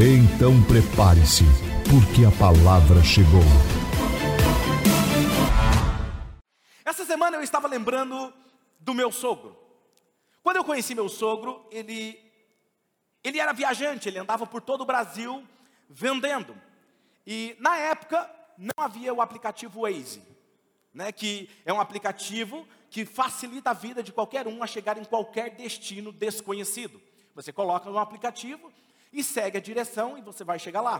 Então prepare-se, porque a palavra chegou. Essa semana eu estava lembrando do meu sogro. Quando eu conheci meu sogro, ele ele era viajante, ele andava por todo o Brasil vendendo. E na época não havia o aplicativo Waze, né, que é um aplicativo que facilita a vida de qualquer um a chegar em qualquer destino desconhecido. Você coloca no aplicativo e segue a direção e você vai chegar lá.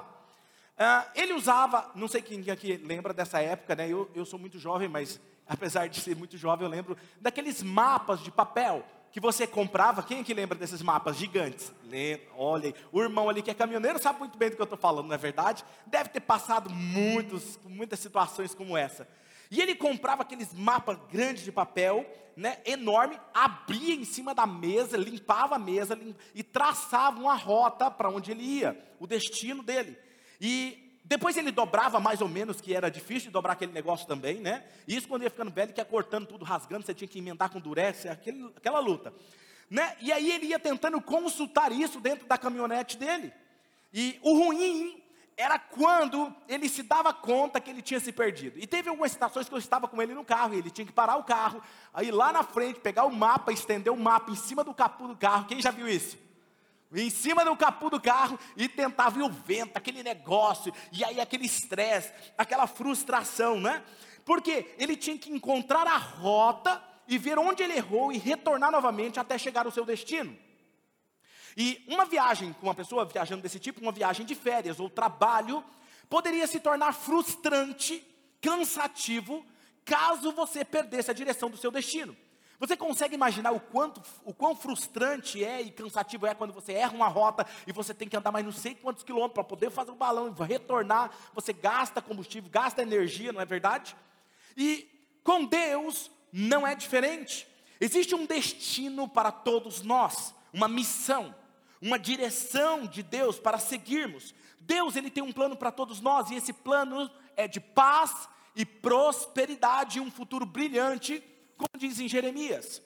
Uh, ele usava, não sei quem aqui lembra dessa época, né? Eu, eu sou muito jovem, mas apesar de ser muito jovem, eu lembro daqueles mapas de papel que você comprava. Quem aqui lembra desses mapas gigantes? Olha, o irmão ali que é caminhoneiro sabe muito bem do que eu estou falando, não é verdade? Deve ter passado muitos, muitas situações como essa. E ele comprava aqueles mapas grandes de papel, né, enorme, abria em cima da mesa, limpava a mesa limp... e traçava uma rota para onde ele ia, o destino dele. E depois ele dobrava mais ou menos, que era difícil de dobrar aquele negócio também, né? Isso quando ia ficando velho, que ia cortando tudo, rasgando, você tinha que emendar com durex, aquele, aquela luta. Né? E aí ele ia tentando consultar isso dentro da caminhonete dele. E o ruim era quando ele se dava conta que ele tinha se perdido. E teve algumas situações que eu estava com ele no carro, e ele tinha que parar o carro, aí lá na frente, pegar o mapa, estender o mapa em cima do capô do carro. Quem já viu isso? Em cima do capô do carro e tentava ver o vento, aquele negócio, e aí aquele estresse, aquela frustração, né? Porque ele tinha que encontrar a rota e ver onde ele errou e retornar novamente até chegar ao seu destino. E uma viagem com uma pessoa viajando desse tipo, uma viagem de férias ou trabalho, poderia se tornar frustrante, cansativo, caso você perdesse a direção do seu destino. Você consegue imaginar o quanto, o quão frustrante é e cansativo é quando você erra uma rota e você tem que andar mais não sei quantos quilômetros para poder fazer o balão e retornar, você gasta combustível, gasta energia, não é verdade? E com Deus não é diferente. Existe um destino para todos nós, uma missão uma direção de Deus para seguirmos. Deus ele tem um plano para todos nós e esse plano é de paz e prosperidade, um futuro brilhante, como diz em Jeremias.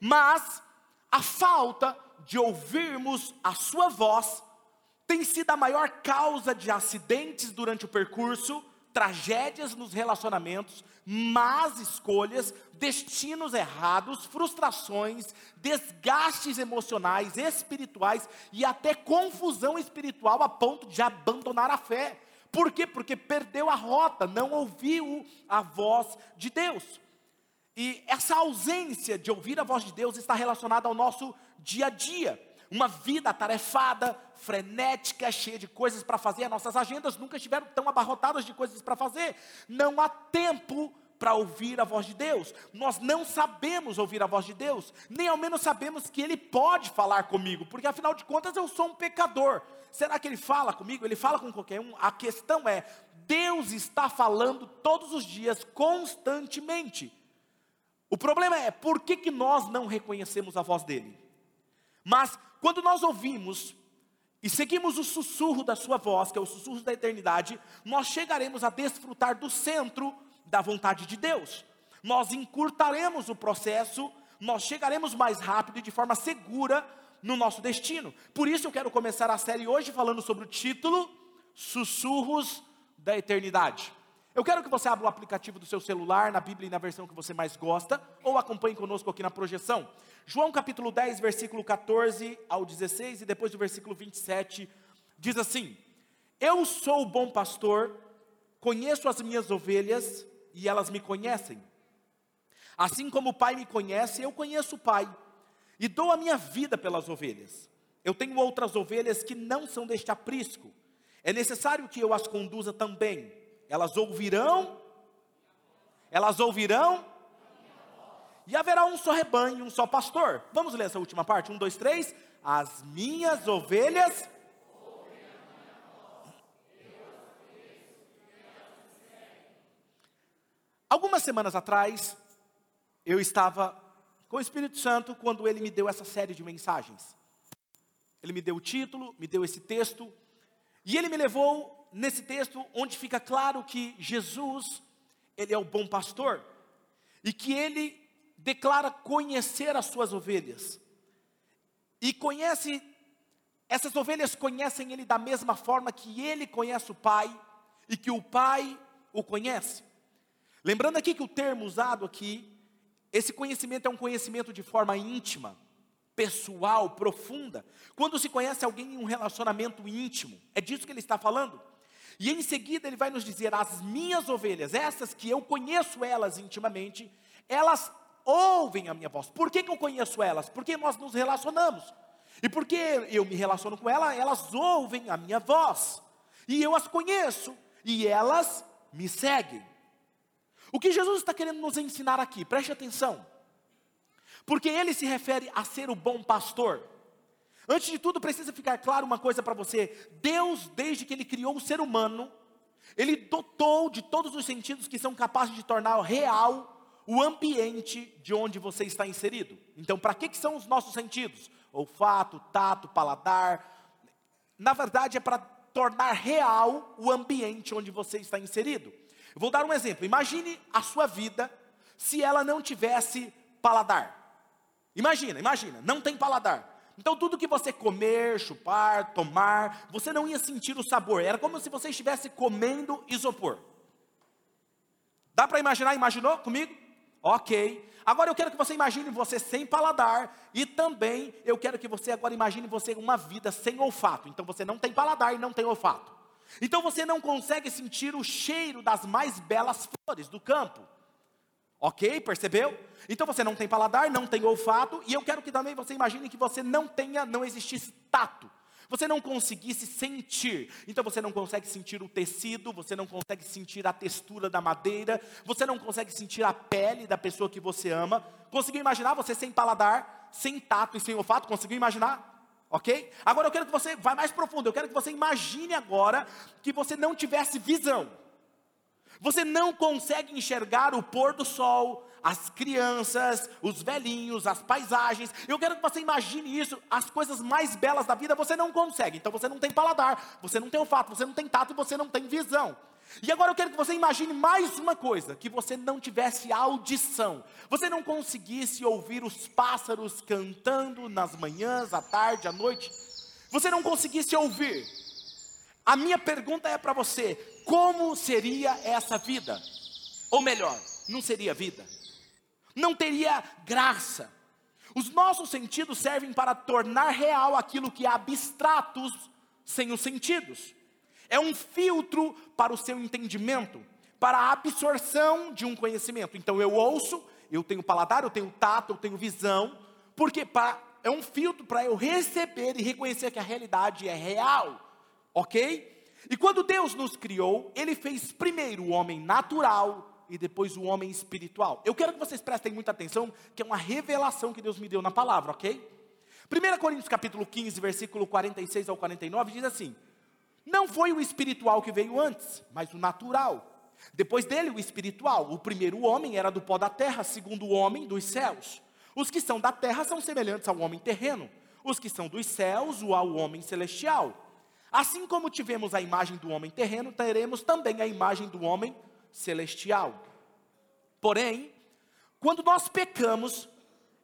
Mas a falta de ouvirmos a sua voz tem sido a maior causa de acidentes durante o percurso, tragédias nos relacionamentos, más escolhas, destinos errados, frustrações, desgastes emocionais, espirituais e até confusão espiritual a ponto de abandonar a fé. Por quê? Porque perdeu a rota, não ouviu a voz de Deus. E essa ausência de ouvir a voz de Deus está relacionada ao nosso dia a dia. Uma vida atarefada, frenética, cheia de coisas para fazer. As nossas agendas nunca estiveram tão abarrotadas de coisas para fazer. Não há tempo para ouvir a voz de Deus. Nós não sabemos ouvir a voz de Deus, nem ao menos sabemos que Ele pode falar comigo, porque afinal de contas eu sou um pecador. Será que Ele fala comigo? Ele fala com qualquer um? A questão é: Deus está falando todos os dias, constantemente. O problema é, por que, que nós não reconhecemos a voz dEle? Mas, quando nós ouvimos e seguimos o sussurro da Sua voz, que é o sussurro da eternidade, nós chegaremos a desfrutar do centro da vontade de Deus. Nós encurtaremos o processo, nós chegaremos mais rápido e de forma segura no nosso destino. Por isso eu quero começar a série hoje falando sobre o título Sussurros da Eternidade. Eu quero que você abra o aplicativo do seu celular, na Bíblia e na versão que você mais gosta, ou acompanhe conosco aqui na projeção. João capítulo 10, versículo 14 ao 16, e depois do versículo 27, diz assim: Eu sou o bom pastor, conheço as minhas ovelhas e elas me conhecem. Assim como o Pai me conhece, eu conheço o Pai e dou a minha vida pelas ovelhas. Eu tenho outras ovelhas que não são deste aprisco. É necessário que eu as conduza também. Elas ouvirão, elas ouvirão, e haverá um só rebanho, um só pastor. Vamos ler essa última parte? Um, dois, três. As minhas ovelhas. Algumas semanas atrás, eu estava com o Espírito Santo quando ele me deu essa série de mensagens. Ele me deu o título, me deu esse texto, e ele me levou nesse texto onde fica claro que Jesus, ele é o bom pastor, e que ele declara conhecer as suas ovelhas. E conhece, essas ovelhas conhecem ele da mesma forma que ele conhece o Pai, e que o Pai o conhece. Lembrando aqui que o termo usado aqui, esse conhecimento é um conhecimento de forma íntima, pessoal, profunda. Quando se conhece alguém em um relacionamento íntimo, é disso que ele está falando. E em seguida ele vai nos dizer: as minhas ovelhas, essas que eu conheço elas intimamente, elas ouvem a minha voz. Por que, que eu conheço elas? Porque nós nos relacionamos. E porque eu me relaciono com elas, elas ouvem a minha voz. E eu as conheço. E elas me seguem. O que Jesus está querendo nos ensinar aqui, preste atenção, porque ele se refere a ser o bom pastor. Antes de tudo, precisa ficar claro uma coisa para você: Deus, desde que ele criou o ser humano, ele dotou de todos os sentidos que são capazes de tornar real o ambiente de onde você está inserido. Então, para que, que são os nossos sentidos? Olfato, tato, paladar. Na verdade, é para tornar real o ambiente onde você está inserido. Vou dar um exemplo. Imagine a sua vida se ela não tivesse paladar. Imagina, imagina, não tem paladar. Então tudo que você comer, chupar, tomar, você não ia sentir o sabor. Era como se você estivesse comendo isopor. Dá para imaginar? Imaginou comigo? Ok. Agora eu quero que você imagine você sem paladar e também eu quero que você agora imagine você uma vida sem olfato. Então você não tem paladar e não tem olfato. Então você não consegue sentir o cheiro das mais belas flores do campo. Ok? Percebeu? Então você não tem paladar, não tem olfato, e eu quero que também você imagine que você não tenha, não existisse tato. Você não conseguisse sentir. Então você não consegue sentir o tecido, você não consegue sentir a textura da madeira, você não consegue sentir a pele da pessoa que você ama. Conseguiu imaginar você sem paladar, sem tato e sem olfato? Conseguiu imaginar? ok? Agora eu quero que você vá mais profundo, eu quero que você imagine agora que você não tivesse visão. Você não consegue enxergar o pôr do sol, as crianças, os velhinhos, as paisagens. Eu quero que você imagine isso, as coisas mais belas da vida você não consegue. Então você não tem paladar, você não tem olfato, você não tem tato e você não tem visão. E agora eu quero que você imagine mais uma coisa: que você não tivesse audição, você não conseguisse ouvir os pássaros cantando nas manhãs, à tarde, à noite, você não conseguisse ouvir. A minha pergunta é para você: como seria essa vida? Ou melhor, não seria vida, não teria graça. Os nossos sentidos servem para tornar real aquilo que é abstratos sem os sentidos é um filtro para o seu entendimento, para a absorção de um conhecimento. Então eu ouço, eu tenho paladar, eu tenho tato, eu tenho visão, porque é um filtro para eu receber e reconhecer que a realidade é real, ok? E quando Deus nos criou, Ele fez primeiro o homem natural e depois o homem espiritual. Eu quero que vocês prestem muita atenção, que é uma revelação que Deus me deu na palavra, ok? 1 Coríntios capítulo 15, versículo 46 ao 49 diz assim: não foi o espiritual que veio antes, mas o natural. Depois dele, o espiritual. O primeiro homem era do pó da terra, segundo o homem dos céus. Os que são da terra são semelhantes ao homem terreno, os que são dos céus, o ao homem celestial. Assim como tivemos a imagem do homem terreno, teremos também a imagem do homem celestial. Porém, quando nós pecamos,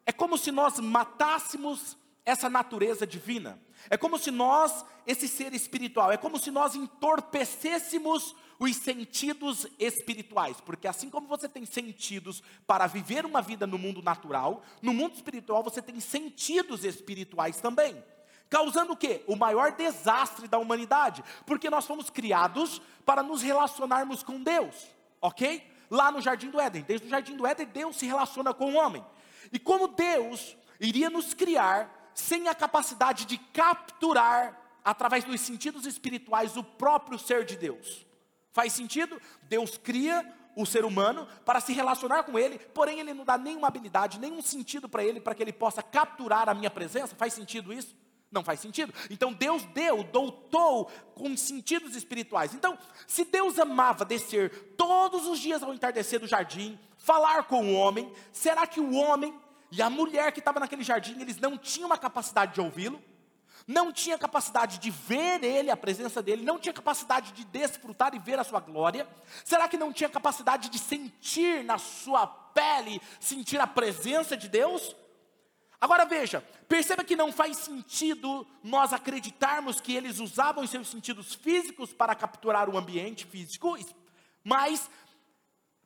é como se nós matássemos essa natureza divina. É como se nós, esse ser espiritual, é como se nós entorpecêssemos os sentidos espirituais, porque assim como você tem sentidos para viver uma vida no mundo natural, no mundo espiritual você tem sentidos espirituais também. Causando o quê? O maior desastre da humanidade, porque nós fomos criados para nos relacionarmos com Deus, ok? Lá no Jardim do Éden, desde o Jardim do Éden, Deus se relaciona com o homem. E como Deus iria nos criar sem a capacidade de capturar, através dos sentidos espirituais, o próprio ser de Deus. Faz sentido? Deus cria o ser humano para se relacionar com ele, porém ele não dá nenhuma habilidade, nenhum sentido para ele, para que ele possa capturar a minha presença. Faz sentido isso? Não faz sentido. Então Deus deu, doutou com sentidos espirituais. Então, se Deus amava descer todos os dias ao entardecer do jardim, falar com o homem. Será que o homem e a mulher que estava naquele jardim, eles não tinham uma capacidade de ouvi-lo? Não tinha capacidade de ver ele, a presença dele, não tinha capacidade de desfrutar e ver a sua glória? Será que não tinha capacidade de sentir na sua pele, sentir a presença de Deus? Agora veja, perceba que não faz sentido nós acreditarmos que eles usavam seus sentidos físicos para capturar o ambiente físico, mas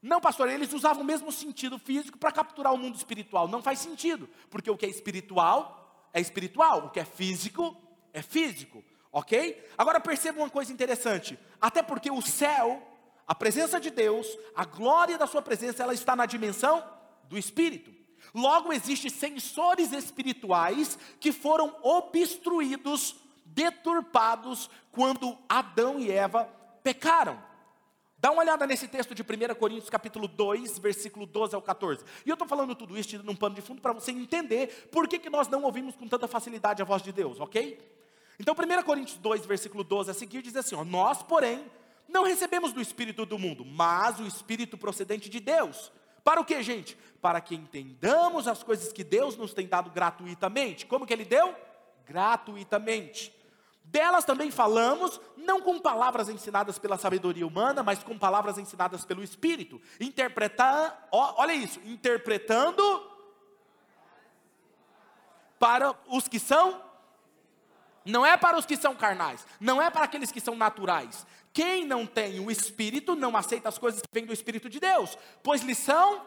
não, pastor, eles usavam o mesmo sentido físico para capturar o mundo espiritual. Não faz sentido, porque o que é espiritual é espiritual, o que é físico é físico, ok? Agora perceba uma coisa interessante: até porque o céu, a presença de Deus, a glória da Sua presença, ela está na dimensão do espírito. Logo, existem sensores espirituais que foram obstruídos, deturpados, quando Adão e Eva pecaram. Dá uma olhada nesse texto de 1 Coríntios capítulo 2, versículo 12 ao 14. E eu estou falando tudo isso num pano de fundo para você entender por que, que nós não ouvimos com tanta facilidade a voz de Deus, ok? Então 1 Coríntios 2, versículo 12 a seguir diz assim: ó, Nós, porém, não recebemos do Espírito do mundo, mas o Espírito procedente de Deus. Para o que, gente? Para que entendamos as coisas que Deus nos tem dado gratuitamente. Como que Ele deu? Gratuitamente. Delas também falamos, não com palavras ensinadas pela sabedoria humana, mas com palavras ensinadas pelo Espírito. Interpretar, olha isso, interpretando para os que são, não é para os que são carnais, não é para aqueles que são naturais. Quem não tem o Espírito não aceita as coisas que vêm do Espírito de Deus, pois lhe são.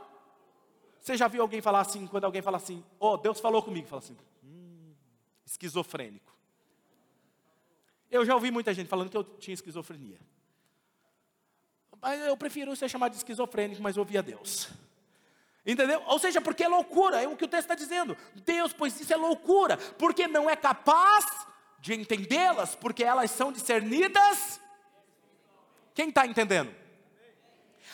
Você já viu alguém falar assim, quando alguém fala assim, oh, Deus falou comigo, fala assim, hum, esquizofrênico. Eu já ouvi muita gente falando que eu tinha esquizofrenia. Mas eu prefiro ser chamado de esquizofrênico, mas ouvia Deus. Entendeu? Ou seja, porque é loucura, é o que o texto está dizendo. Deus, pois isso é loucura, porque não é capaz de entendê-las, porque elas são discernidas. Quem está entendendo?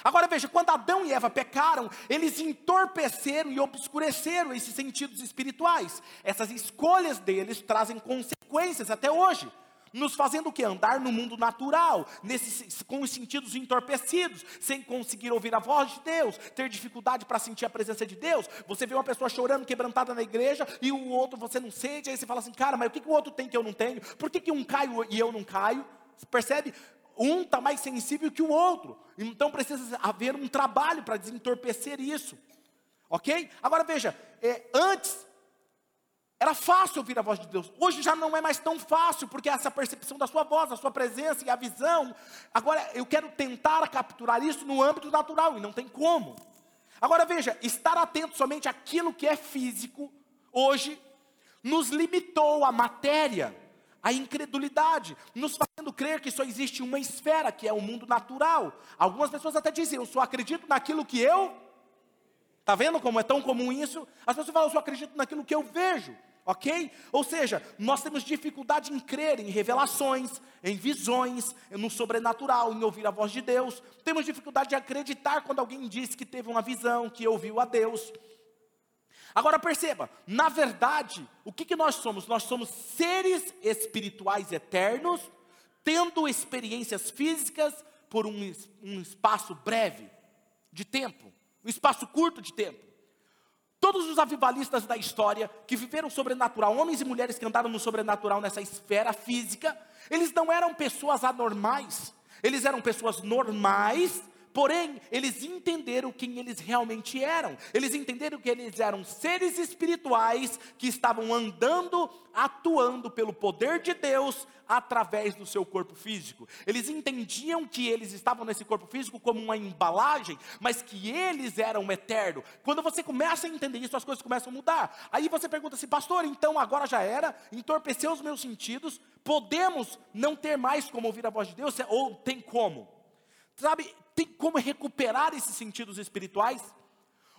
Agora veja, quando Adão e Eva pecaram, eles entorpeceram e obscureceram esses sentidos espirituais. Essas escolhas deles trazem consequências até hoje nos fazendo o que? Andar no mundo natural, nesse, com os sentidos entorpecidos, sem conseguir ouvir a voz de Deus, ter dificuldade para sentir a presença de Deus. Você vê uma pessoa chorando, quebrantada na igreja, e o outro você não sente, aí você fala assim, cara, mas o que, que o outro tem que eu não tenho? Por que, que um cai e eu não caio? Você percebe? Um está mais sensível que o outro, então precisa haver um trabalho para desentorpecer isso. Ok? Agora veja, é, antes era fácil ouvir a voz de Deus. Hoje já não é mais tão fácil, porque essa percepção da sua voz, da sua presença e a visão. Agora eu quero tentar capturar isso no âmbito natural e não tem como. Agora veja, estar atento somente àquilo que é físico, hoje, nos limitou à matéria, à incredulidade, nos fazendo crer que só existe uma esfera, que é o mundo natural. Algumas pessoas até dizem, eu só acredito naquilo que eu. Está vendo como é tão comum isso? As pessoas falam, eu só acredito naquilo que eu vejo ok? Ou seja, nós temos dificuldade em crer em revelações, em visões, no sobrenatural, em ouvir a voz de Deus. Temos dificuldade de acreditar quando alguém diz que teve uma visão, que ouviu a Deus. Agora perceba, na verdade, o que, que nós somos? Nós somos seres espirituais eternos, tendo experiências físicas por um, um espaço breve de tempo, um espaço curto de tempo. Todos os avivalistas da história que viveram sobrenatural, homens e mulheres que andaram no sobrenatural nessa esfera física, eles não eram pessoas anormais, eles eram pessoas normais Porém, eles entenderam quem eles realmente eram. Eles entenderam que eles eram seres espirituais que estavam andando, atuando pelo poder de Deus através do seu corpo físico. Eles entendiam que eles estavam nesse corpo físico como uma embalagem, mas que eles eram eterno. Quando você começa a entender isso, as coisas começam a mudar. Aí você pergunta assim, pastor, então agora já era, entorpeceu os meus sentidos, podemos não ter mais como ouvir a voz de Deus? Ou tem como? Sabe, tem como recuperar esses sentidos espirituais?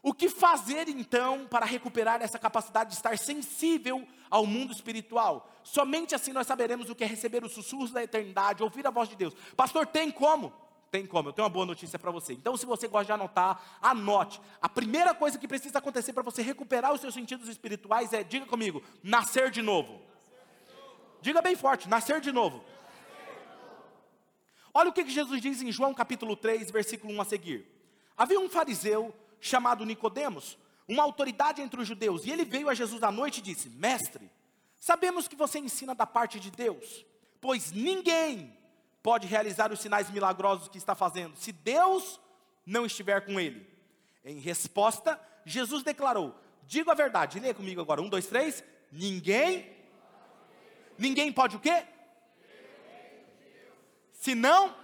O que fazer então para recuperar essa capacidade de estar sensível ao mundo espiritual? Somente assim nós saberemos o que é receber os sussurros da eternidade, ouvir a voz de Deus. Pastor, tem como? Tem como, eu tenho uma boa notícia para você. Então, se você gosta de anotar, anote. A primeira coisa que precisa acontecer para você recuperar os seus sentidos espirituais é, diga comigo, nascer de novo. Diga bem forte, nascer de novo. Olha o que Jesus diz em João capítulo 3, versículo 1 a seguir. Havia um fariseu chamado Nicodemos, uma autoridade entre os judeus, e ele veio a Jesus à noite e disse: Mestre, sabemos que você ensina da parte de Deus, pois ninguém pode realizar os sinais milagrosos que está fazendo, se Deus não estiver com ele. Em resposta, Jesus declarou: Digo a verdade, leia comigo agora, um, dois, três. Ninguém, ninguém pode o quê? Se não,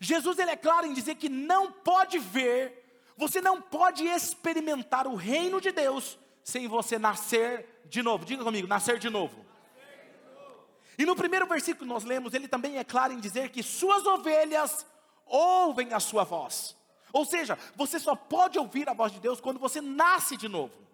Jesus ele é claro em dizer que não pode ver, você não pode experimentar o reino de Deus sem você nascer de novo. Diga comigo, nascer de novo. E no primeiro versículo que nós lemos, ele também é claro em dizer que suas ovelhas ouvem a sua voz. Ou seja, você só pode ouvir a voz de Deus quando você nasce de novo.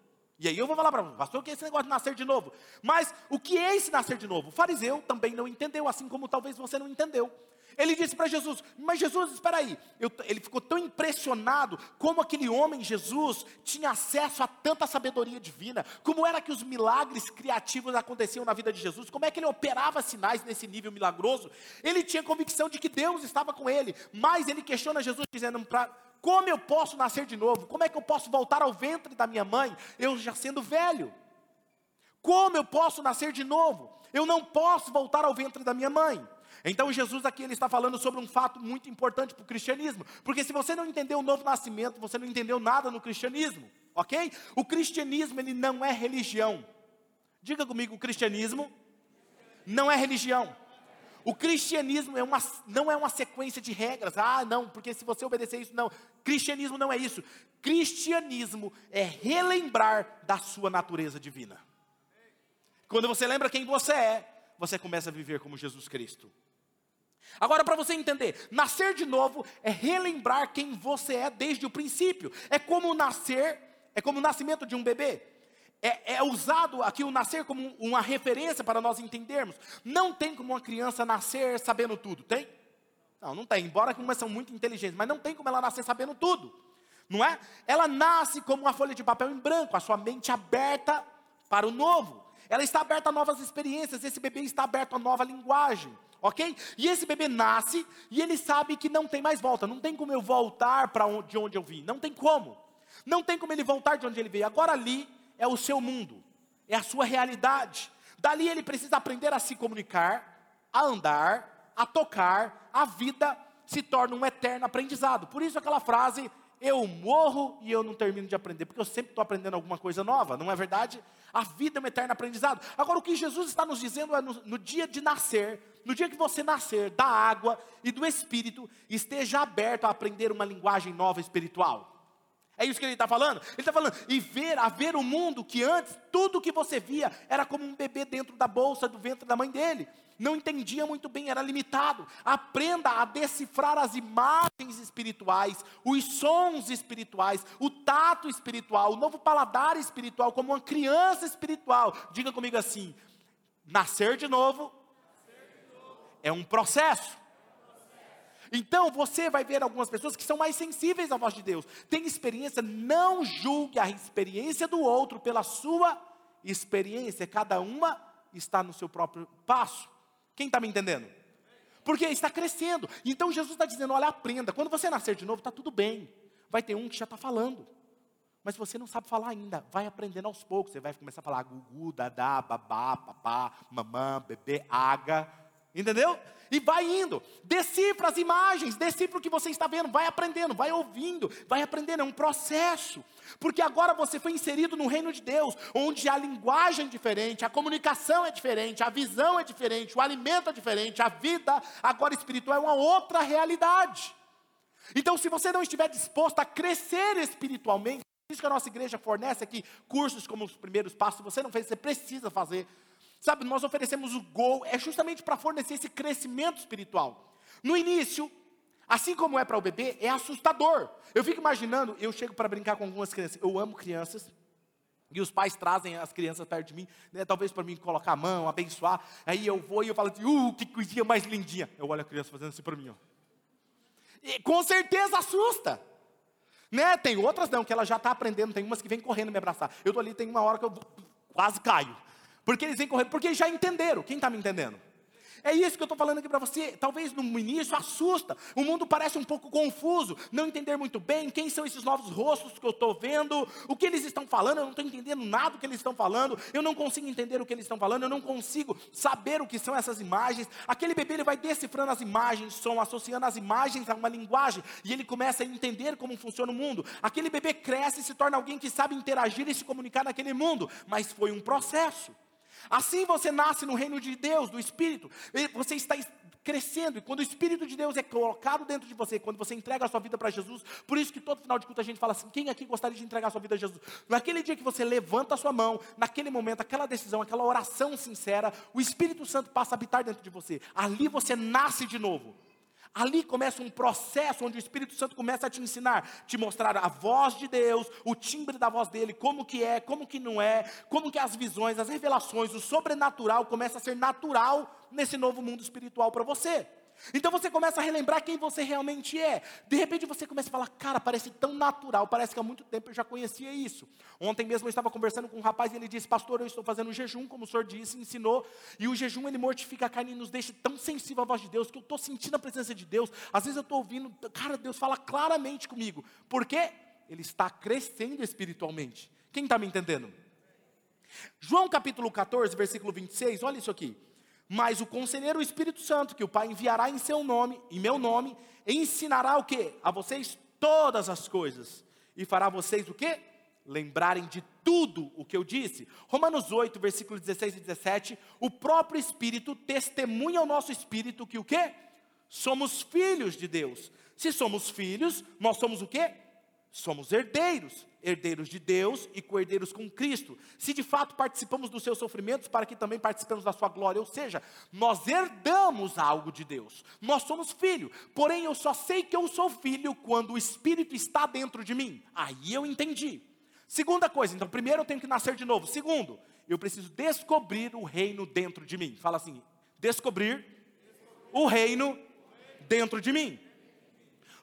E aí eu vou falar para você, pastor, o que é esse negócio de nascer de novo? Mas o que é esse nascer de novo? O fariseu também não entendeu, assim como talvez você não entendeu. Ele disse para Jesus: Mas Jesus, espera aí. Eu, ele ficou tão impressionado como aquele homem, Jesus, tinha acesso a tanta sabedoria divina, como era que os milagres criativos aconteciam na vida de Jesus, como é que ele operava sinais nesse nível milagroso. Ele tinha convicção de que Deus estava com ele, mas ele questiona Jesus, dizendo: pra, Como eu posso nascer de novo? Como é que eu posso voltar ao ventre da minha mãe, eu já sendo velho? Como eu posso nascer de novo? Eu não posso voltar ao ventre da minha mãe. Então Jesus aqui ele está falando sobre um fato muito importante para o cristianismo, porque se você não entendeu o novo nascimento, você não entendeu nada no cristianismo, ok? O cristianismo ele não é religião. Diga comigo, o cristianismo não é religião. O cristianismo é uma, não é uma sequência de regras. Ah, não, porque se você obedecer isso, não. Cristianismo não é isso. Cristianismo é relembrar da sua natureza divina. Quando você lembra quem você é, você começa a viver como Jesus Cristo. Agora, para você entender, nascer de novo é relembrar quem você é desde o princípio. É como nascer, é como o nascimento de um bebê. É, é, usado aqui o nascer como uma referência para nós entendermos. Não tem como uma criança nascer sabendo tudo, tem? Não, não tem. Embora algumas são muito inteligentes, mas não tem como ela nascer sabendo tudo, não é? Ela nasce como uma folha de papel em branco, a sua mente aberta para o novo. Ela está aberta a novas experiências. Esse bebê está aberto a nova linguagem ok? E esse bebê nasce e ele sabe que não tem mais volta, não tem como eu voltar para onde, de onde eu vim, não tem como, não tem como ele voltar de onde ele veio. Agora ali é o seu mundo, é a sua realidade. Dali ele precisa aprender a se comunicar, a andar, a tocar, a vida se torna um eterno aprendizado. Por isso aquela frase eu morro e eu não termino de aprender, porque eu sempre estou aprendendo alguma coisa nova, não é verdade? A vida é um eterno aprendizado. Agora, o que Jesus está nos dizendo é no, no dia de nascer, no dia que você nascer da água e do Espírito, esteja aberto a aprender uma linguagem nova espiritual. É isso que ele está falando? Ele está falando, e ver, a ver o mundo que antes, tudo que você via era como um bebê dentro da bolsa do ventre da mãe dele não entendia muito bem, era limitado. Aprenda a decifrar as imagens espirituais, os sons espirituais, o tato espiritual, o novo paladar espiritual, como uma criança espiritual. Diga comigo assim: nascer de novo, é um processo. Então você vai ver algumas pessoas que são mais sensíveis à voz de Deus, tem experiência, não julgue a experiência do outro pela sua experiência, cada uma está no seu próprio passo. Quem está me entendendo? Porque está crescendo. Então Jesus está dizendo: olha, aprenda. Quando você nascer de novo, está tudo bem. Vai ter um que já está falando. Mas você não sabe falar ainda. Vai aprendendo aos poucos. Você vai começar a falar gugu, dadá, babá, papá, mamã, bebê, aga. Entendeu? E vai indo. Decifra as imagens, decifra o que você está vendo, vai aprendendo, vai ouvindo, vai aprendendo, é um processo. Porque agora você foi inserido no reino de Deus, onde a linguagem é diferente, a comunicação é diferente, a visão é diferente, o alimento é diferente, a vida agora espiritual é uma outra realidade. Então, se você não estiver disposto a crescer espiritualmente, isso que a nossa igreja fornece aqui, cursos como os primeiros passos, você não fez, você precisa fazer. Sabe, nós oferecemos o gol, é justamente para fornecer esse crescimento espiritual. No início, assim como é para o bebê, é assustador. Eu fico imaginando, eu chego para brincar com algumas crianças, eu amo crianças, e os pais trazem as crianças perto de mim, né, talvez para mim colocar a mão, abençoar. Aí eu vou e eu falo assim, uh, que coisinha mais lindinha. Eu olho a criança fazendo assim para mim, ó. E, com certeza assusta. Né? Tem outras não, que ela já está aprendendo, tem umas que vêm correndo me abraçar. Eu estou ali, tem uma hora que eu quase caio. Porque eles vêm correndo, porque eles já entenderam. Quem está me entendendo? É isso que eu estou falando aqui para você. Talvez no início assusta. O mundo parece um pouco confuso. Não entender muito bem quem são esses novos rostos que eu estou vendo. O que eles estão falando. Eu não estou entendendo nada do que eles estão falando. Eu não consigo entender o que eles estão falando. Eu não consigo saber o que são essas imagens. Aquele bebê ele vai decifrando as imagens, som, associando as imagens a uma linguagem. E ele começa a entender como funciona o mundo. Aquele bebê cresce e se torna alguém que sabe interagir e se comunicar naquele mundo. Mas foi um processo. Assim você nasce no reino de Deus, do Espírito. Você está crescendo, e quando o Espírito de Deus é colocado dentro de você, quando você entrega a sua vida para Jesus, por isso que todo final de culto a gente fala assim: quem aqui gostaria de entregar a sua vida a Jesus? Naquele dia que você levanta a sua mão, naquele momento, aquela decisão, aquela oração sincera, o Espírito Santo passa a habitar dentro de você. Ali você nasce de novo. Ali começa um processo onde o Espírito Santo começa a te ensinar, te mostrar a voz de Deus, o timbre da voz dele, como que é, como que não é, como que as visões, as revelações, o sobrenatural começa a ser natural nesse novo mundo espiritual para você. Então você começa a relembrar quem você realmente é. De repente você começa a falar, cara, parece tão natural, parece que há muito tempo eu já conhecia isso. Ontem mesmo eu estava conversando com um rapaz e ele disse, pastor, eu estou fazendo jejum, como o senhor disse, ensinou. E o jejum ele mortifica a carne e nos deixa tão sensível à voz de Deus, que eu estou sentindo a presença de Deus. Às vezes eu estou ouvindo, cara, Deus fala claramente comigo. Por quê? Ele está crescendo espiritualmente. Quem está me entendendo? João capítulo 14, versículo 26, olha isso aqui. Mas o conselheiro, o Espírito Santo, que o Pai enviará em seu nome, em meu nome, ensinará o que? A vocês todas as coisas. E fará vocês o que? Lembrarem de tudo o que eu disse. Romanos 8, versículos 16 e 17. O próprio Espírito testemunha ao nosso Espírito que o que? Somos filhos de Deus. Se somos filhos, nós somos o que? Somos herdeiros herdeiros de Deus e co-herdeiros com Cristo. Se de fato participamos dos seus sofrimentos, para que também participemos da sua glória, ou seja, nós herdamos algo de Deus. Nós somos filho. Porém, eu só sei que eu sou filho quando o Espírito está dentro de mim. Aí eu entendi. Segunda coisa, então, primeiro eu tenho que nascer de novo. Segundo, eu preciso descobrir o reino dentro de mim. Fala assim: descobrir o reino dentro de mim.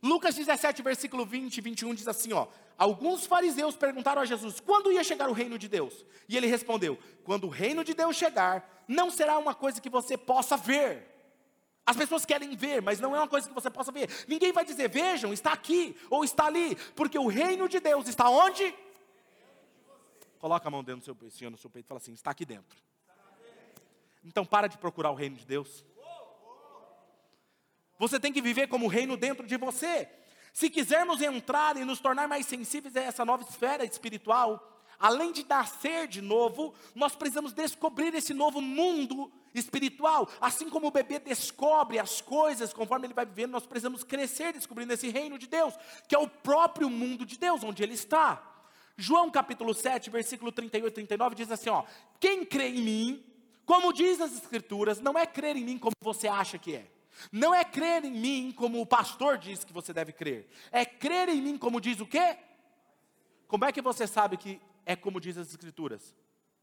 Lucas 17, versículo 20 e 21 diz assim: ó, alguns fariseus perguntaram a Jesus quando ia chegar o reino de Deus. E ele respondeu: Quando o reino de Deus chegar, não será uma coisa que você possa ver. As pessoas querem ver, mas não é uma coisa que você possa ver. Ninguém vai dizer, vejam, está aqui ou está ali, porque o reino de Deus está onde? Coloca a mão dentro do seu no seu peito e fala assim: está aqui dentro. Então para de procurar o reino de Deus. Você tem que viver como o reino dentro de você. Se quisermos entrar e nos tornar mais sensíveis a essa nova esfera espiritual, além de nascer de novo, nós precisamos descobrir esse novo mundo espiritual. Assim como o bebê descobre as coisas conforme ele vai vivendo, nós precisamos crescer descobrindo esse reino de Deus, que é o próprio mundo de Deus, onde ele está. João capítulo 7, versículo 38 e 39 diz assim: ó, quem crê em mim, como diz as escrituras, não é crer em mim como você acha que é. Não é crer em mim como o pastor diz que você deve crer. É crer em mim como diz o quê? Como é que você sabe que é como diz as escrituras?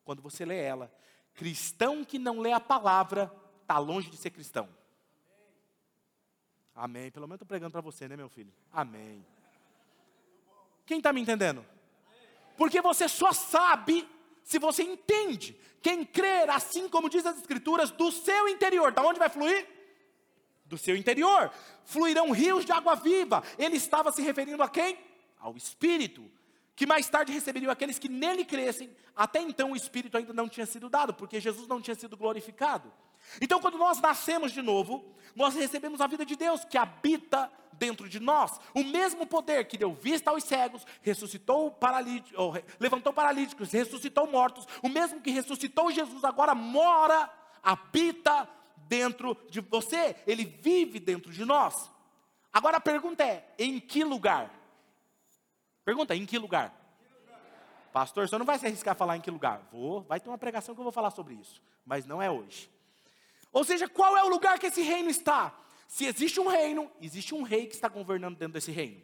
Quando você lê ela. Cristão que não lê a palavra está longe de ser cristão. Amém. Pelo menos estou pregando para você, né, meu filho? Amém. Quem está me entendendo? Porque você só sabe se você entende. Quem crer, assim como diz as Escrituras, do seu interior, da onde vai fluir? Do seu interior, fluirão rios de água viva. Ele estava se referindo a quem? Ao Espírito, que mais tarde receberiam aqueles que nele crescem. Até então o Espírito ainda não tinha sido dado, porque Jesus não tinha sido glorificado. Então, quando nós nascemos de novo, nós recebemos a vida de Deus que habita dentro de nós. O mesmo poder que deu vista aos cegos, ressuscitou paralíticos, levantou paralíticos, ressuscitou mortos, o mesmo que ressuscitou Jesus agora mora, habita dentro de você, ele vive dentro de nós. Agora a pergunta é: em que lugar? Pergunta: em que lugar? Pastor, você não vai se arriscar a falar em que lugar? Vou, vai ter uma pregação que eu vou falar sobre isso, mas não é hoje. Ou seja, qual é o lugar que esse reino está? Se existe um reino, existe um rei que está governando dentro desse reino.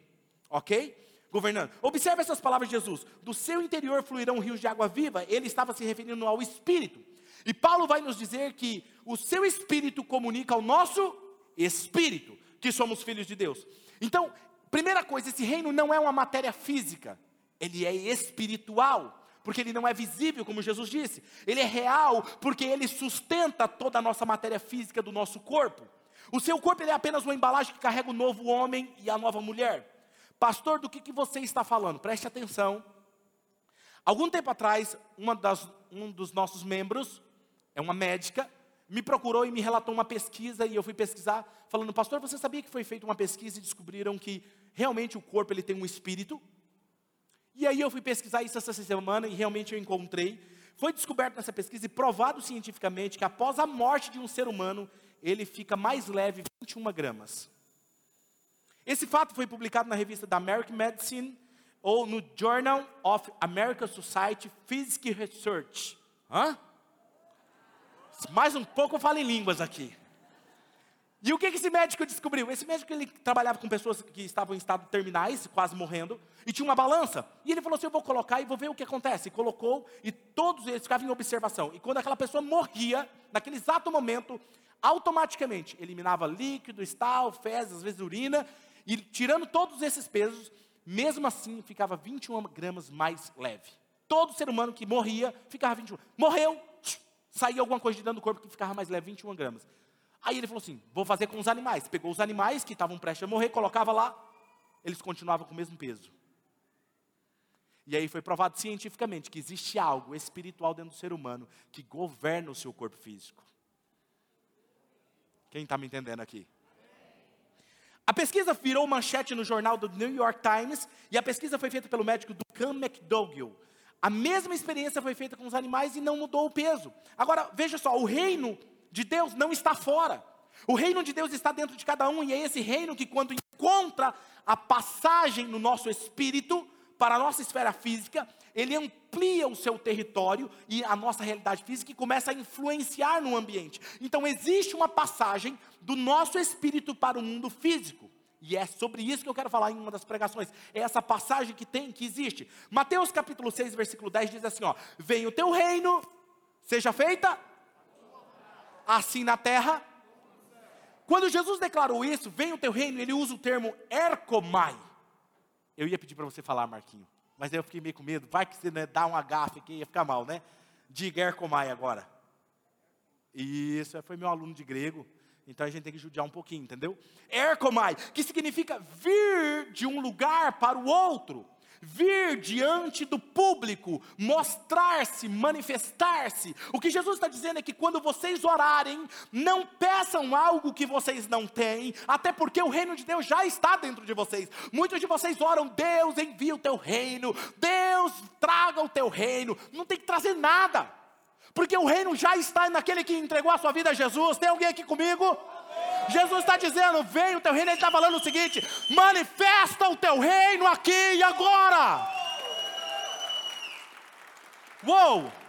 Ok? Governando. Observe essas palavras de Jesus: Do seu interior fluirão rios de água viva. Ele estava se referindo ao Espírito. E Paulo vai nos dizer que o seu espírito comunica ao nosso espírito que somos filhos de Deus. Então, primeira coisa, esse reino não é uma matéria física, ele é espiritual. porque ele não é visível, como Jesus disse. Ele é real, porque ele sustenta toda a nossa matéria física do nosso corpo. O seu corpo é apenas uma embalagem que carrega o novo homem e a nova mulher. Pastor, do que, que você está falando? Preste atenção. Algum tempo atrás, das, um dos nossos membros, é uma médica, me procurou e me relatou uma pesquisa e eu fui pesquisar, falando, pastor, você sabia que foi feita uma pesquisa e descobriram que realmente o corpo ele tem um espírito? E aí eu fui pesquisar isso essa semana e realmente eu encontrei. Foi descoberto nessa pesquisa e provado cientificamente que após a morte de um ser humano, ele fica mais leve 21 gramas. Esse fato foi publicado na revista da American Medicine ou no Journal of American Society Physics Research. Hã? Mais um pouco eu falo em línguas aqui. E o que esse médico descobriu? Esse médico ele trabalhava com pessoas que estavam em estado terminais, quase morrendo, e tinha uma balança. E ele falou assim: Eu vou colocar e vou ver o que acontece. E colocou, e todos eles ficavam em observação. E quando aquela pessoa morria, naquele exato momento, automaticamente eliminava líquido, estal, fezes, às vezes urina, e tirando todos esses pesos, mesmo assim ficava 21 gramas mais leve. Todo ser humano que morria ficava 21. Morreu, saía alguma coisa de dentro do corpo que ficava mais leve, 21 gramas. Aí ele falou assim: vou fazer com os animais. Pegou os animais que estavam prestes a morrer, colocava lá, eles continuavam com o mesmo peso. E aí foi provado cientificamente que existe algo espiritual dentro do ser humano que governa o seu corpo físico. Quem está me entendendo aqui? A pesquisa virou manchete no jornal do New York Times e a pesquisa foi feita pelo médico Duncan McDougall. A mesma experiência foi feita com os animais e não mudou o peso. Agora, veja só, o reino de Deus não está fora. O reino de Deus está dentro de cada um, e é esse reino que, quando encontra a passagem no nosso espírito, para a nossa esfera física, ele amplia o seu território e a nossa realidade física e começa a influenciar no ambiente. Então, existe uma passagem do nosso espírito para o mundo físico. E é sobre isso que eu quero falar em uma das pregações. É essa passagem que tem, que existe. Mateus capítulo 6, versículo 10 diz assim, ó: "Venha o teu reino, seja feita assim na terra. Quando Jesus declarou isso, vem o teu reino, ele usa o termo ercomai. Eu ia pedir para você falar, Marquinho, mas aí eu fiquei meio com medo, vai que você né, dá um agafe aqui, ia ficar mal, né? Diga ercomai agora. Isso, foi meu aluno de grego, então a gente tem que judiar um pouquinho, entendeu? Ercomai, que significa vir de um lugar para o outro vir diante do público, mostrar-se, manifestar-se. O que Jesus está dizendo é que quando vocês orarem, não peçam algo que vocês não têm, até porque o reino de Deus já está dentro de vocês. Muitos de vocês oram, Deus envia o teu reino, Deus traga o teu reino, não tem que trazer nada. Porque o reino já está naquele que entregou a sua vida a Jesus. Tem alguém aqui comigo? Jesus está dizendo: vem o teu reino. Ele está falando o seguinte: manifesta o teu reino aqui e agora. Uou!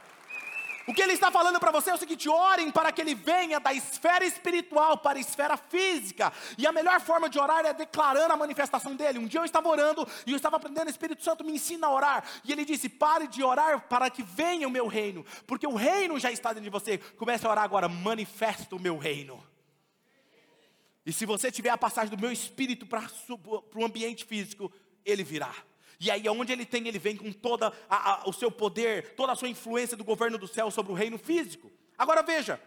O que ele está falando para você é o seguinte: orem para que ele venha da esfera espiritual para a esfera física. E a melhor forma de orar é declarando a manifestação dele. Um dia eu estava orando e eu estava aprendendo, o Espírito Santo me ensina a orar. E ele disse: pare de orar para que venha o meu reino, porque o reino já está dentro de você. Comece a orar agora, manifesta o meu reino. E se você tiver a passagem do meu espírito para o ambiente físico, ele virá. E aí, onde ele tem, ele vem com todo o seu poder, toda a sua influência do governo do céu sobre o reino físico. Agora veja,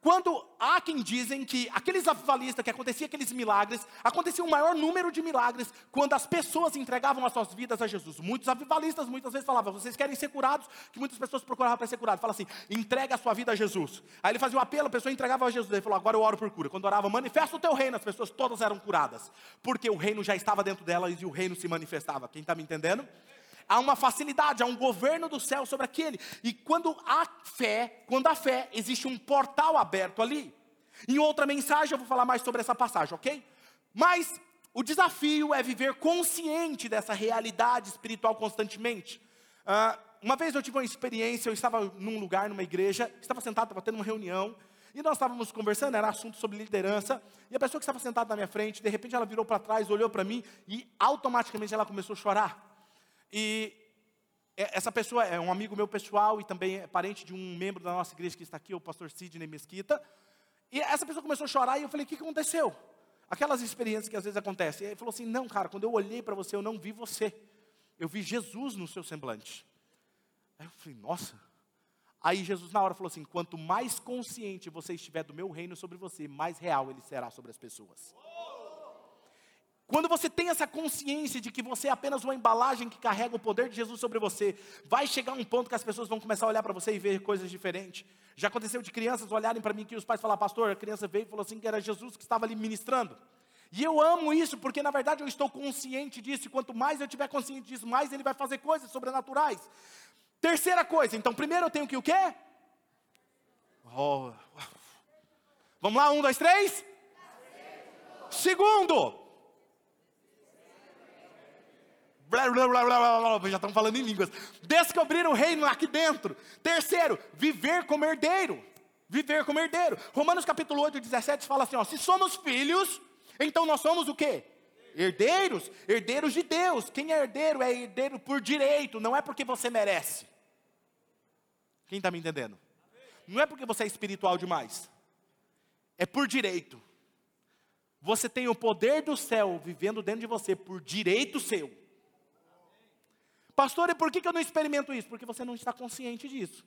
quando há quem dizem que aqueles avivalistas, que acontecia aqueles milagres, acontecia um maior número de milagres quando as pessoas entregavam as suas vidas a Jesus. Muitos avivalistas muitas vezes falavam, vocês querem ser curados? Que muitas pessoas procuravam para ser curados. Fala assim, entrega a sua vida a Jesus. Aí ele fazia um apelo, a pessoa entregava a Jesus. Ele falou, agora eu oro por cura. Quando orava, manifesta o teu reino, as pessoas todas eram curadas. Porque o reino já estava dentro delas e o reino se manifestava. Quem está me entendendo? Há uma facilidade, há um governo do céu sobre aquele. E quando há fé, quando há fé, existe um portal aberto ali. Em outra mensagem eu vou falar mais sobre essa passagem, ok? Mas o desafio é viver consciente dessa realidade espiritual constantemente. Uh, uma vez eu tive uma experiência, eu estava num lugar, numa igreja, estava sentado, estava tendo uma reunião, e nós estávamos conversando, era assunto sobre liderança, e a pessoa que estava sentada na minha frente, de repente ela virou para trás, olhou para mim, e automaticamente ela começou a chorar. E essa pessoa é um amigo meu pessoal e também é parente de um membro da nossa igreja que está aqui, o pastor Sidney Mesquita. E essa pessoa começou a chorar e eu falei: O que aconteceu? Aquelas experiências que às vezes acontecem. E ele falou assim: Não, cara, quando eu olhei para você, eu não vi você. Eu vi Jesus no seu semblante. Aí eu falei, nossa. Aí Jesus na hora falou assim: quanto mais consciente você estiver do meu reino sobre você, mais real ele será sobre as pessoas. Quando você tem essa consciência de que você é apenas uma embalagem que carrega o poder de Jesus sobre você, vai chegar um ponto que as pessoas vão começar a olhar para você e ver coisas diferentes. Já aconteceu de crianças olharem para mim que os pais falaram, pastor, a criança veio e falou assim que era Jesus que estava ali ministrando. E eu amo isso, porque na verdade eu estou consciente disso, e quanto mais eu tiver consciente disso, mais ele vai fazer coisas sobrenaturais. Terceira coisa, então primeiro eu tenho que o quê? Oh. Vamos lá, um, dois, três. Segundo, Blá, blá, blá, já estão falando em línguas. Descobrir o reino aqui dentro. Terceiro, viver como herdeiro. Viver como herdeiro. Romanos capítulo 8, 17 fala assim: ó, se somos filhos, então nós somos o quê? Herdeiros, herdeiros de Deus. Quem é herdeiro é herdeiro por direito, não é porque você merece. Quem está me entendendo? Não é porque você é espiritual demais, é por direito. Você tem o poder do céu vivendo dentro de você por direito seu. Pastor, e por que eu não experimento isso? Porque você não está consciente disso.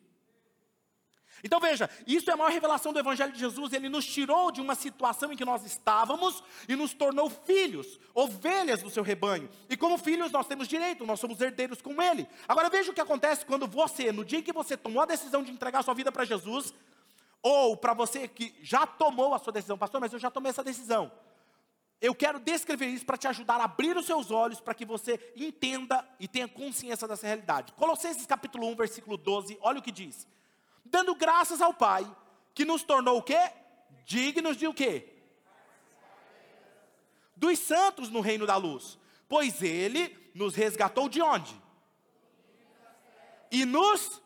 Então veja, isso é a maior revelação do Evangelho de Jesus. Ele nos tirou de uma situação em que nós estávamos e nos tornou filhos, ovelhas do seu rebanho. E como filhos, nós temos direito, nós somos herdeiros com Ele. Agora veja o que acontece quando você, no dia em que você tomou a decisão de entregar sua vida para Jesus, ou para você que já tomou a sua decisão, pastor, mas eu já tomei essa decisão. Eu quero descrever isso para te ajudar a abrir os seus olhos para que você entenda e tenha consciência dessa realidade. Colossenses capítulo 1, versículo 12, olha o que diz. Dando graças ao Pai, que nos tornou o quê? Dignos de o quê? Dos santos no reino da luz. Pois ele nos resgatou de onde? E nos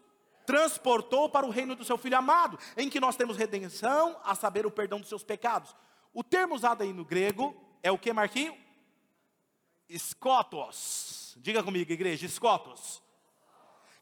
transportou para o reino do seu Filho amado, em que nós temos redenção, a saber, o perdão dos seus pecados. O termo usado aí no grego é o que, Marquinho? Escotos. Diga comigo, igreja, escotos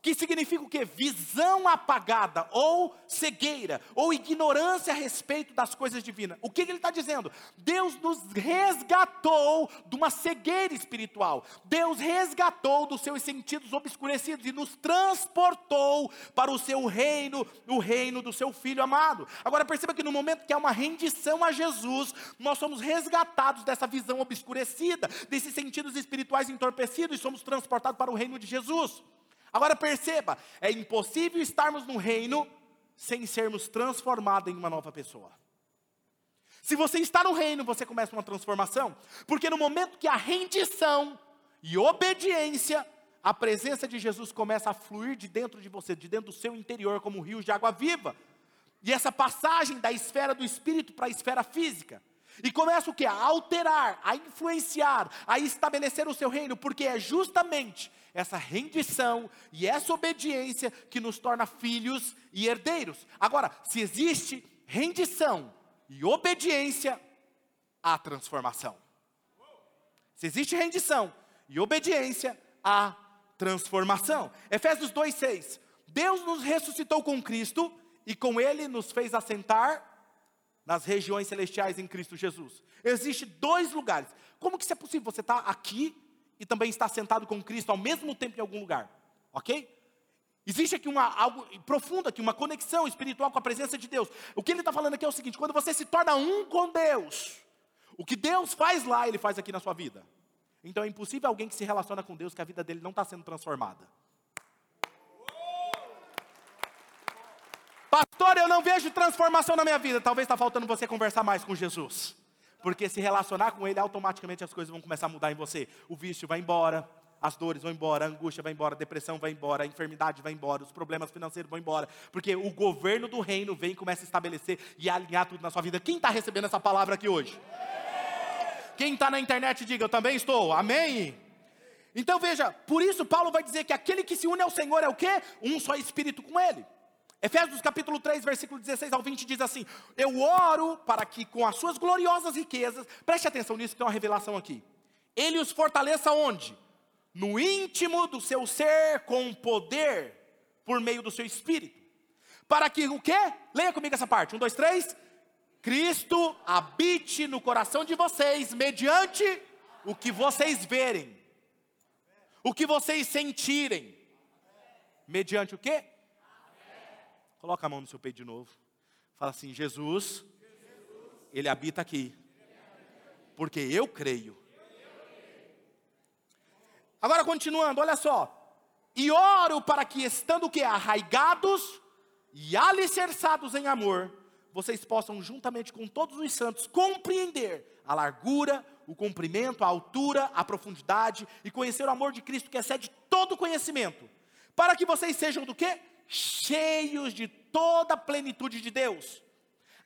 que significa o que? Visão apagada, ou cegueira, ou ignorância a respeito das coisas divinas. O que, que ele está dizendo? Deus nos resgatou de uma cegueira espiritual. Deus resgatou dos seus sentidos obscurecidos e nos transportou para o seu reino, o reino do seu Filho amado. Agora perceba que no momento que há uma rendição a Jesus, nós somos resgatados dessa visão obscurecida, desses sentidos espirituais entorpecidos e somos transportados para o reino de Jesus. Agora perceba, é impossível estarmos no reino sem sermos transformados em uma nova pessoa. Se você está no reino, você começa uma transformação, porque no momento que a rendição e obediência, a presença de Jesus começa a fluir de dentro de você, de dentro do seu interior, como rios de água viva. E essa passagem da esfera do espírito para a esfera física. E começa o que? A alterar, a influenciar, a estabelecer o seu reino, porque é justamente essa rendição e essa obediência que nos torna filhos e herdeiros. Agora, se existe rendição e obediência, há transformação. Se existe rendição e obediência, há transformação. Efésios 2:6. Deus nos ressuscitou com Cristo e com ele nos fez assentar nas regiões celestiais em Cristo Jesus. Existem dois lugares. Como que isso é possível? Você está aqui e também está sentado com Cristo ao mesmo tempo em algum lugar. Ok? Existe aqui uma, algo profundo aqui, uma conexão espiritual com a presença de Deus. O que ele está falando aqui é o seguinte: quando você se torna um com Deus, o que Deus faz lá, Ele faz aqui na sua vida. Então é impossível alguém que se relaciona com Deus que a vida dele não está sendo transformada. Pastor, eu não vejo transformação na minha vida. Talvez está faltando você conversar mais com Jesus. Porque se relacionar com Ele, automaticamente as coisas vão começar a mudar em você. O vício vai embora, as dores vão embora, a angústia vai embora, a depressão vai embora, a enfermidade vai embora, os problemas financeiros vão embora, porque o governo do reino vem e começa a estabelecer e alinhar tudo na sua vida. Quem está recebendo essa palavra aqui hoje? Quem está na internet, diga, eu também estou, amém? Então veja, por isso Paulo vai dizer que aquele que se une ao Senhor é o quê? Um só espírito com Ele. Efésios capítulo 3, versículo 16 ao 20 diz assim: Eu oro para que com as suas gloriosas riquezas, preste atenção nisso, que tem uma revelação aqui. Ele os fortaleça onde? No íntimo do seu ser, com poder, por meio do seu espírito. Para que o quê? Leia comigo essa parte. Um, dois, três. Cristo habite no coração de vocês, mediante o que vocês verem, o que vocês sentirem, Mediante o quê? Coloca a mão no seu peito de novo. Fala assim: Jesus, Ele habita aqui. Porque eu creio. Agora continuando, olha só. E oro para que, estando que arraigados e alicerçados em amor, vocês possam, juntamente com todos os santos, compreender a largura, o comprimento, a altura, a profundidade e conhecer o amor de Cristo que excede todo conhecimento, para que vocês sejam do quê? Cheios de toda a plenitude de Deus.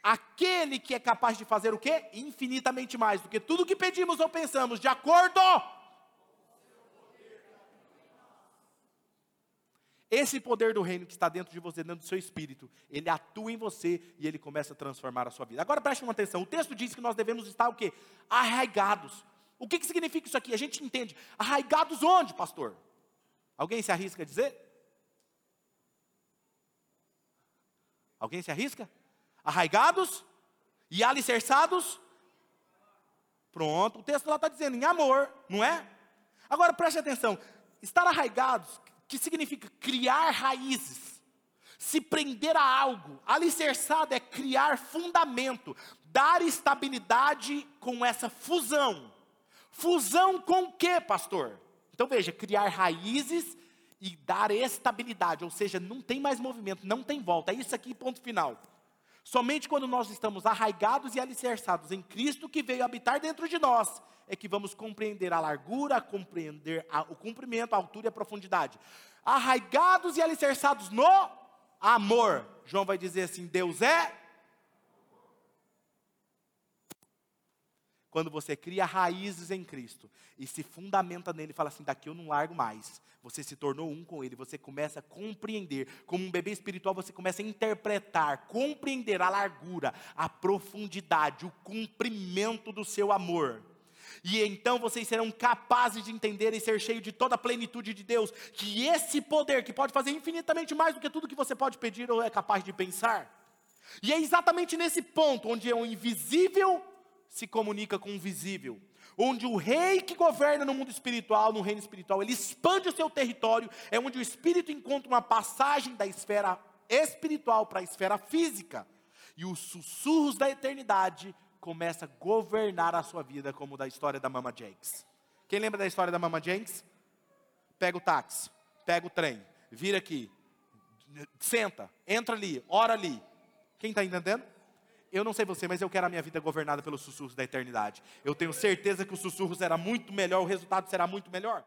Aquele que é capaz de fazer o quê? Infinitamente mais do que tudo que pedimos ou pensamos, de acordo Esse poder do reino que está dentro de você, dentro do seu espírito, ele atua em você e ele começa a transformar a sua vida. Agora preste uma atenção: o texto diz que nós devemos estar o quê? Arraigados. O que, que significa isso aqui? A gente entende. Arraigados onde, pastor? Alguém se arrisca a dizer? Alguém se arrisca? Arraigados e alicerçados? Pronto, o texto lá está dizendo em amor, não é? Agora preste atenção: estar arraigados que significa criar raízes, se prender a algo. Alicerçado é criar fundamento, dar estabilidade com essa fusão. Fusão com o que, pastor? Então veja, criar raízes e dar estabilidade, ou seja, não tem mais movimento, não tem volta. É isso aqui, ponto final. Somente quando nós estamos arraigados e alicerçados em Cristo que veio habitar dentro de nós, é que vamos compreender a largura, compreender a, o comprimento, a altura e a profundidade. Arraigados e alicerçados no amor. João vai dizer assim: Deus é. Quando você cria raízes em Cristo e se fundamenta nele, fala assim: daqui eu não largo mais. Você se tornou um com ele, você começa a compreender. Como um bebê espiritual, você começa a interpretar, compreender a largura, a profundidade, o comprimento do seu amor e então vocês serão capazes de entender e ser cheios de toda a plenitude de Deus, que esse poder, que pode fazer infinitamente mais do que tudo que você pode pedir ou é capaz de pensar. E é exatamente nesse ponto onde o invisível se comunica com o visível. Onde o rei que governa no mundo espiritual, no reino espiritual, ele expande o seu território, é onde o espírito encontra uma passagem da esfera espiritual para a esfera física. E os sussurros da eternidade começa a governar a sua vida, como da história da Mama Jenks. Quem lembra da história da Mama Jenks? Pega o táxi, pega o trem, vira aqui, senta, entra ali, ora ali. Quem está entendendo? Eu não sei você, mas eu quero a minha vida governada pelos sussurros da eternidade. Eu tenho certeza que o sussurro será muito melhor, o resultado será muito melhor.